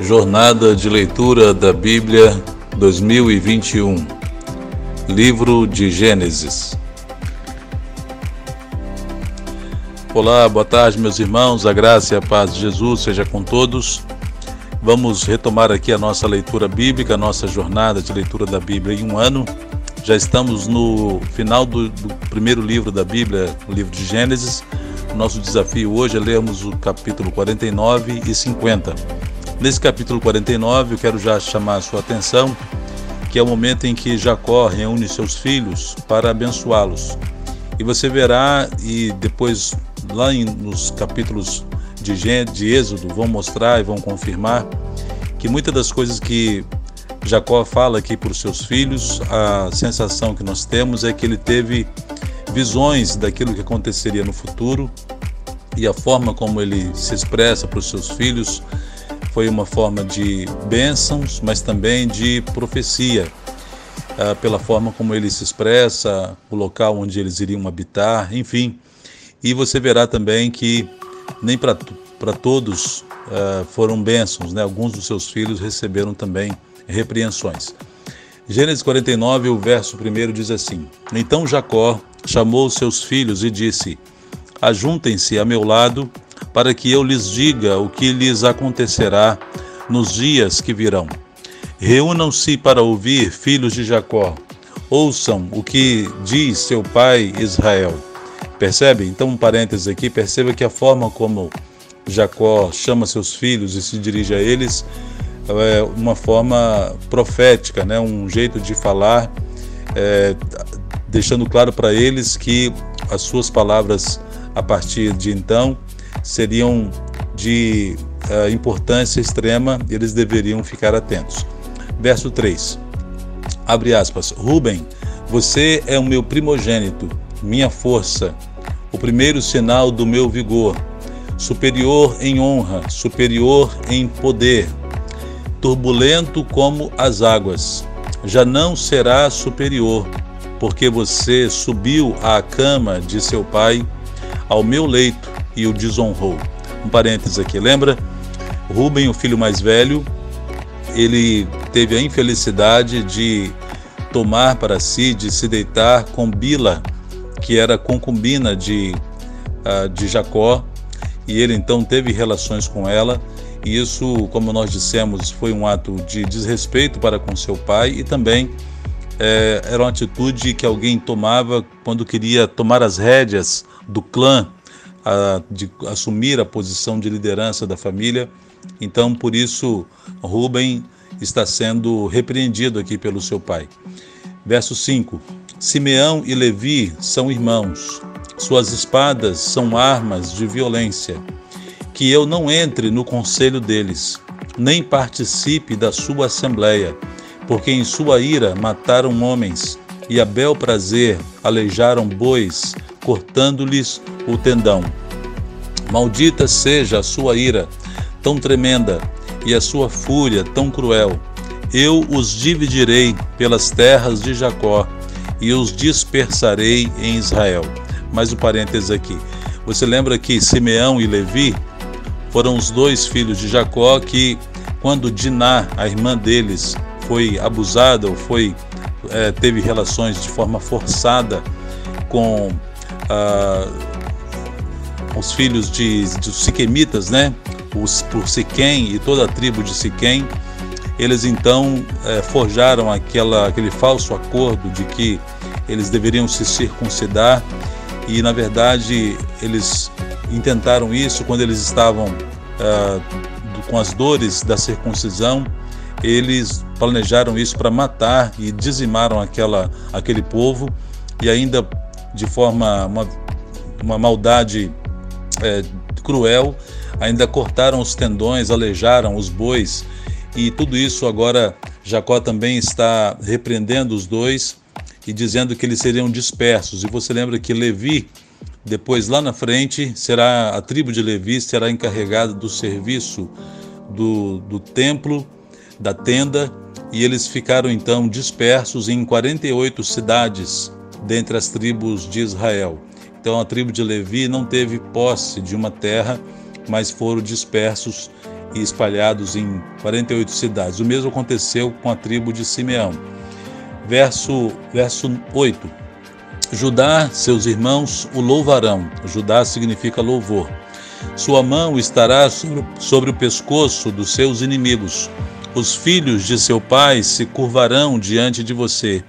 Jornada de Leitura da Bíblia 2021 Livro de Gênesis Olá, boa tarde, meus irmãos. A graça e a paz de Jesus seja com todos. Vamos retomar aqui a nossa leitura bíblica, a nossa jornada de leitura da Bíblia em um ano. Já estamos no final do, do primeiro livro da Bíblia, o livro de Gênesis. Nosso desafio hoje é lermos o capítulo 49 e 50. Nesse capítulo 49, eu quero já chamar a sua atenção, que é o momento em que Jacó reúne seus filhos para abençoá-los. E você verá, e depois lá em, nos capítulos de, de Êxodo vão mostrar e vão confirmar que muitas das coisas que Jacó fala aqui para os seus filhos, a sensação que nós temos é que ele teve visões daquilo que aconteceria no futuro e a forma como ele se expressa para os seus filhos foi uma forma de bênçãos, mas também de profecia, ah, pela forma como ele se expressa, o local onde eles iriam habitar, enfim. E você verá também que nem para todos uh, foram bênçãos, né? alguns dos seus filhos receberam também repreensões. Gênesis 49, o verso 1 diz assim: Então Jacó chamou seus filhos e disse: Ajuntem-se a meu lado para que eu lhes diga o que lhes acontecerá nos dias que virão. Reúnam-se para ouvir, filhos de Jacó. Ouçam o que diz seu pai Israel. Percebe? Então, um parênteses aqui, perceba que a forma como Jacó chama seus filhos e se dirige a eles é uma forma profética, né? um jeito de falar, é, deixando claro para eles que as suas palavras a partir de então seriam de uh, importância extrema eles deveriam ficar atentos. Verso 3. Abre aspas. Rubem, você é o meu primogênito, minha força, o primeiro sinal do meu vigor, superior em honra, superior em poder, turbulento como as águas. Já não será superior, porque você subiu à cama de seu pai, ao meu leito, e o desonrou. Um parênteses aqui, lembra? Rubem, o filho mais velho, ele teve a infelicidade de tomar para si, de se deitar com Bila, que era concubina de, uh, de Jacó, e ele então teve relações com ela. E isso, como nós dissemos, foi um ato de desrespeito para com seu pai e também é, era uma atitude que alguém tomava quando queria tomar as rédeas do clã a, de assumir a posição de liderança da família. Então, por isso, Rubem está sendo repreendido aqui pelo seu pai. Verso 5: Simeão e Levi são irmãos, suas espadas são armas de violência. Que eu não entre no conselho deles, nem participe da sua assembleia, porque em sua ira mataram homens e a bel prazer aleijaram bois, cortando-lhes o tendão. Maldita seja a sua ira tão tremenda e a sua fúria tão cruel. Eu os dividirei pelas terras de Jacó e os dispersarei em Israel. Mais um parênteses aqui. Você lembra que Simeão e Levi foram os dois filhos de Jacó que, quando Diná, a irmã deles, foi abusada ou foi é, teve relações de forma forçada com ah, os filhos de, de Siquemitas, né? Os, por Siquém e toda a tribo de Siquém, eles então é, forjaram aquela, aquele falso acordo de que eles deveriam se circuncidar. E na verdade eles intentaram isso quando eles estavam ah, com as dores da circuncisão. Eles planejaram isso para matar e dizimaram aquela, aquele povo. E ainda de forma uma, uma maldade é, cruel, ainda cortaram os tendões, aleijaram os bois e tudo isso agora Jacó também está repreendendo os dois e dizendo que eles seriam dispersos. E você lembra que Levi, depois lá na frente, será a tribo de Levi será encarregada do serviço do, do templo da tenda, e eles ficaram então dispersos em 48 cidades dentre as tribos de Israel. Então a tribo de Levi não teve posse de uma terra, mas foram dispersos e espalhados em 48 cidades. O mesmo aconteceu com a tribo de Simeão. Verso, verso 8. Judá, seus irmãos o louvarão. Judá significa louvor. Sua mão estará sobre o pescoço dos seus inimigos. Os filhos de seu pai se curvarão diante de você.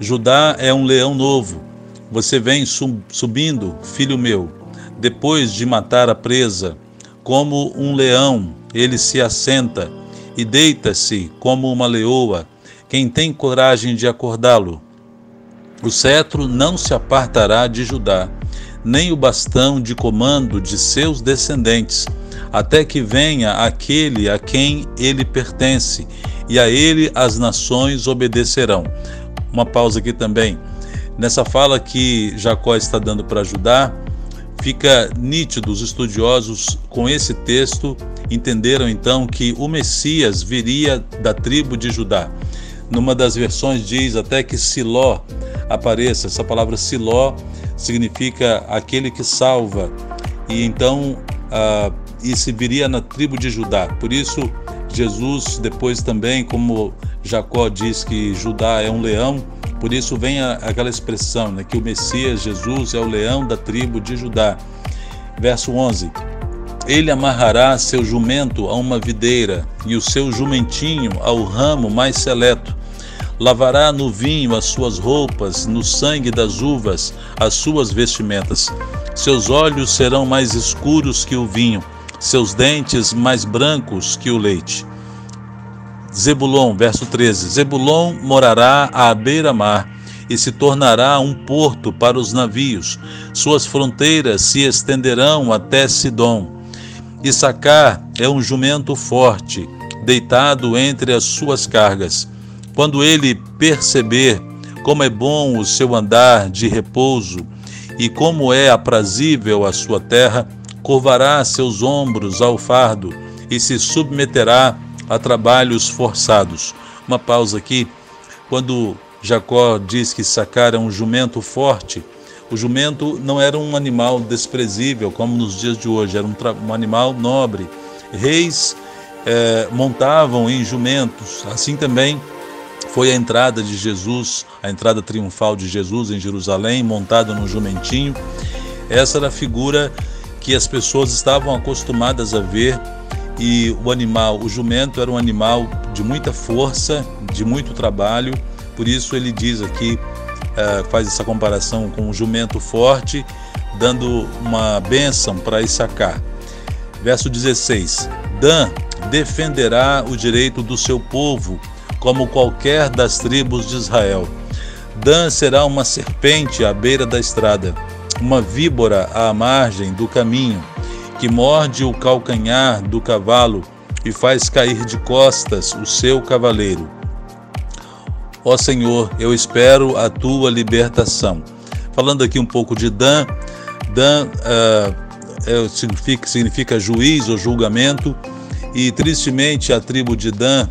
Judá é um leão novo. Você vem subindo, filho meu, depois de matar a presa. Como um leão, ele se assenta e deita-se como uma leoa. Quem tem coragem de acordá-lo? O cetro não se apartará de Judá, nem o bastão de comando de seus descendentes, até que venha aquele a quem ele pertence, e a ele as nações obedecerão. Uma pausa aqui também. Nessa fala que Jacó está dando para Judá, fica nítido, os estudiosos com esse texto entenderam então que o Messias viria da tribo de Judá. Numa das versões diz até que Siló apareça. Essa palavra Siló significa aquele que salva. E então ah, isso viria na tribo de Judá. Por isso, Jesus, depois também, como Jacó diz que Judá é um leão, por isso vem a, aquela expressão, né, que o Messias, Jesus, é o leão da tribo de Judá. Verso 11. Ele amarrará seu jumento a uma videira e o seu jumentinho ao ramo mais seleto lavará no vinho as suas roupas, no sangue das uvas as suas vestimentas. Seus olhos serão mais escuros que o vinho, seus dentes mais brancos que o leite. Zebulon, verso 13: Zebulon morará à beira-mar e se tornará um porto para os navios. Suas fronteiras se estenderão até Sidom. Issacar é um jumento forte, deitado entre as suas cargas. Quando ele perceber como é bom o seu andar de repouso e como é aprazível a sua terra, curvará seus ombros ao fardo e se submeterá a trabalhos forçados. Uma pausa aqui. Quando Jacó diz que Sacar é um jumento forte, o jumento não era um animal desprezível como nos dias de hoje, era um, um animal nobre. Reis eh, montavam em jumentos, assim também foi a entrada de Jesus, a entrada triunfal de Jesus em Jerusalém, montado num jumentinho. Essa era a figura que as pessoas estavam acostumadas a ver e o animal, o jumento era um animal de muita força, de muito trabalho, por isso ele diz aqui, uh, faz essa comparação com um jumento forte, dando uma bênção para Issacar. Verso 16: Dan defenderá o direito do seu povo como qualquer das tribos de Israel. Dan será uma serpente à beira da estrada, uma víbora à margem do caminho, que morde o calcanhar do cavalo e faz cair de costas o seu cavaleiro. Ó Senhor, eu espero a tua libertação. Falando aqui um pouco de Dan, Dan uh, significa, significa juiz ou julgamento, e tristemente a tribo de Dan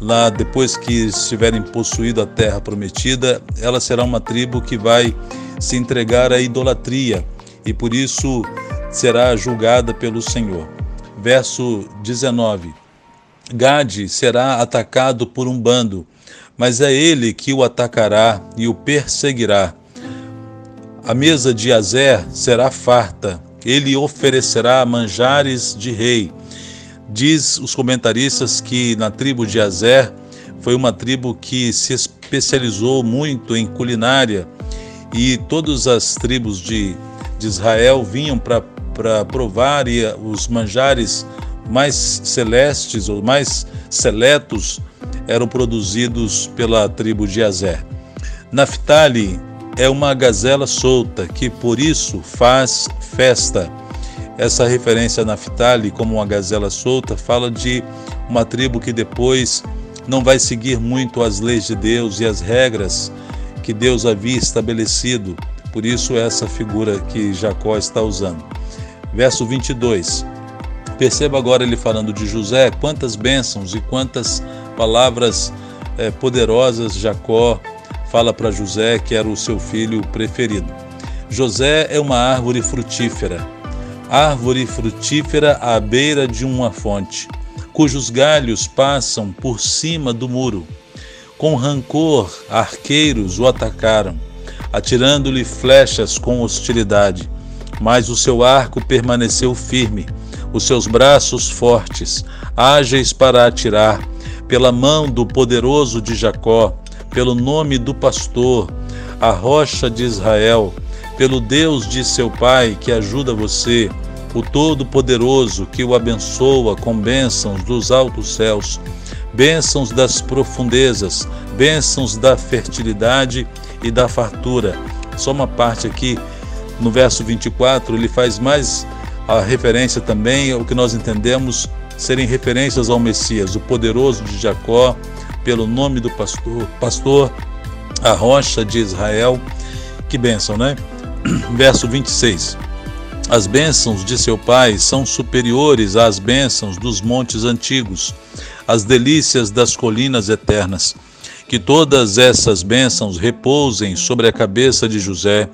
lá depois que estiverem possuído a terra prometida, ela será uma tribo que vai se entregar à idolatria e por isso será julgada pelo Senhor. Verso 19: Gade será atacado por um bando, mas é ele que o atacará e o perseguirá. A mesa de Azer será farta, ele oferecerá manjares de rei Diz os comentaristas que na tribo de Azer foi uma tribo que se especializou muito em culinária e todas as tribos de, de Israel vinham para provar e os manjares mais celestes ou mais seletos eram produzidos pela tribo de Azer. Naftali é uma gazela solta que por isso faz festa. Essa referência a Naphtali como uma gazela solta fala de uma tribo que depois não vai seguir muito as leis de Deus e as regras que Deus havia estabelecido. Por isso, essa figura que Jacó está usando. Verso 22. Perceba agora ele falando de José, quantas bênçãos e quantas palavras eh, poderosas Jacó fala para José, que era o seu filho preferido. José é uma árvore frutífera árvore frutífera à beira de uma fonte. cujos galhos passam por cima do muro. Com rancor, arqueiros o atacaram, atirando-lhe flechas com hostilidade. Mas o seu arco permaneceu firme, os seus braços fortes, ágeis para atirar, pela mão do poderoso de Jacó, pelo nome do pastor, a rocha de Israel, pelo Deus de seu pai que ajuda você, o Todo-Poderoso que o abençoa com bênçãos dos altos céus, bênçãos das profundezas, bênçãos da fertilidade e da fartura. Só uma parte aqui, no verso 24, ele faz mais a referência também ao que nós entendemos serem referências ao Messias, o poderoso de Jacó, pelo nome do pastor, pastor, a rocha de Israel. Que bênção, né? Verso 26. As bênçãos de seu pai são superiores às bênçãos dos montes antigos, às delícias das colinas eternas. Que todas essas bênçãos repousem sobre a cabeça de José,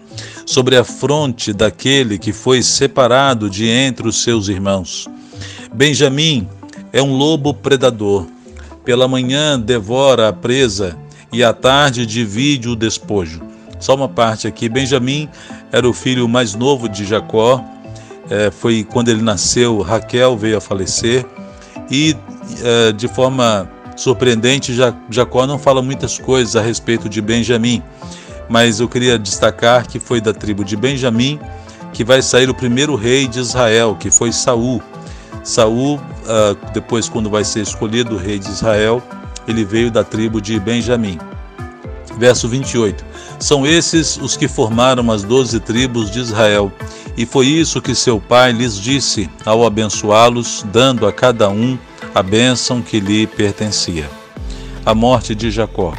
sobre a fronte daquele que foi separado de entre os seus irmãos. Benjamim é um lobo predador. Pela manhã devora a presa e à tarde divide o despojo. Só uma parte aqui: Benjamim era o filho mais novo de Jacó. É, foi quando ele nasceu, Raquel veio a falecer. E é, de forma surpreendente, Jacó não fala muitas coisas a respeito de Benjamim. Mas eu queria destacar que foi da tribo de Benjamim que vai sair o primeiro rei de Israel, que foi Saul. Saul, ah, depois quando vai ser escolhido o rei de Israel, ele veio da tribo de Benjamim. Verso 28. São esses os que formaram as doze tribos de Israel, e foi isso que seu pai lhes disse ao abençoá-los, dando a cada um a bênção que lhe pertencia. A morte de Jacó.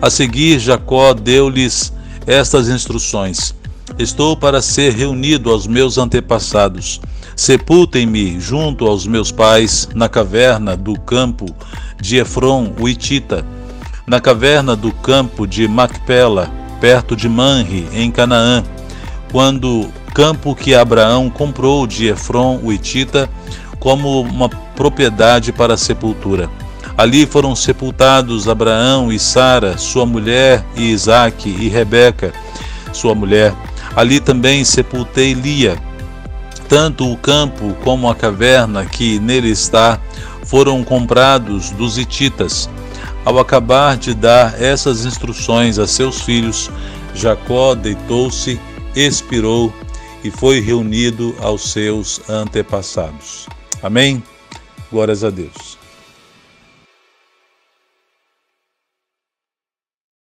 A seguir, Jacó deu-lhes estas instruções: Estou para ser reunido aos meus antepassados. Sepultem-me junto aos meus pais na caverna do campo de Efron, o Itita na caverna do campo de Macpela, perto de Manre, em Canaã, quando campo que Abraão comprou de Efron, o Itita, como uma propriedade para sepultura. Ali foram sepultados Abraão e Sara, sua mulher, e Isaque e Rebeca, sua mulher. Ali também sepultei Lia. Tanto o campo como a caverna que nele está foram comprados dos hititas. Ao acabar de dar essas instruções a seus filhos, Jacó deitou-se, expirou e foi reunido aos seus antepassados. Amém? Glórias a Deus.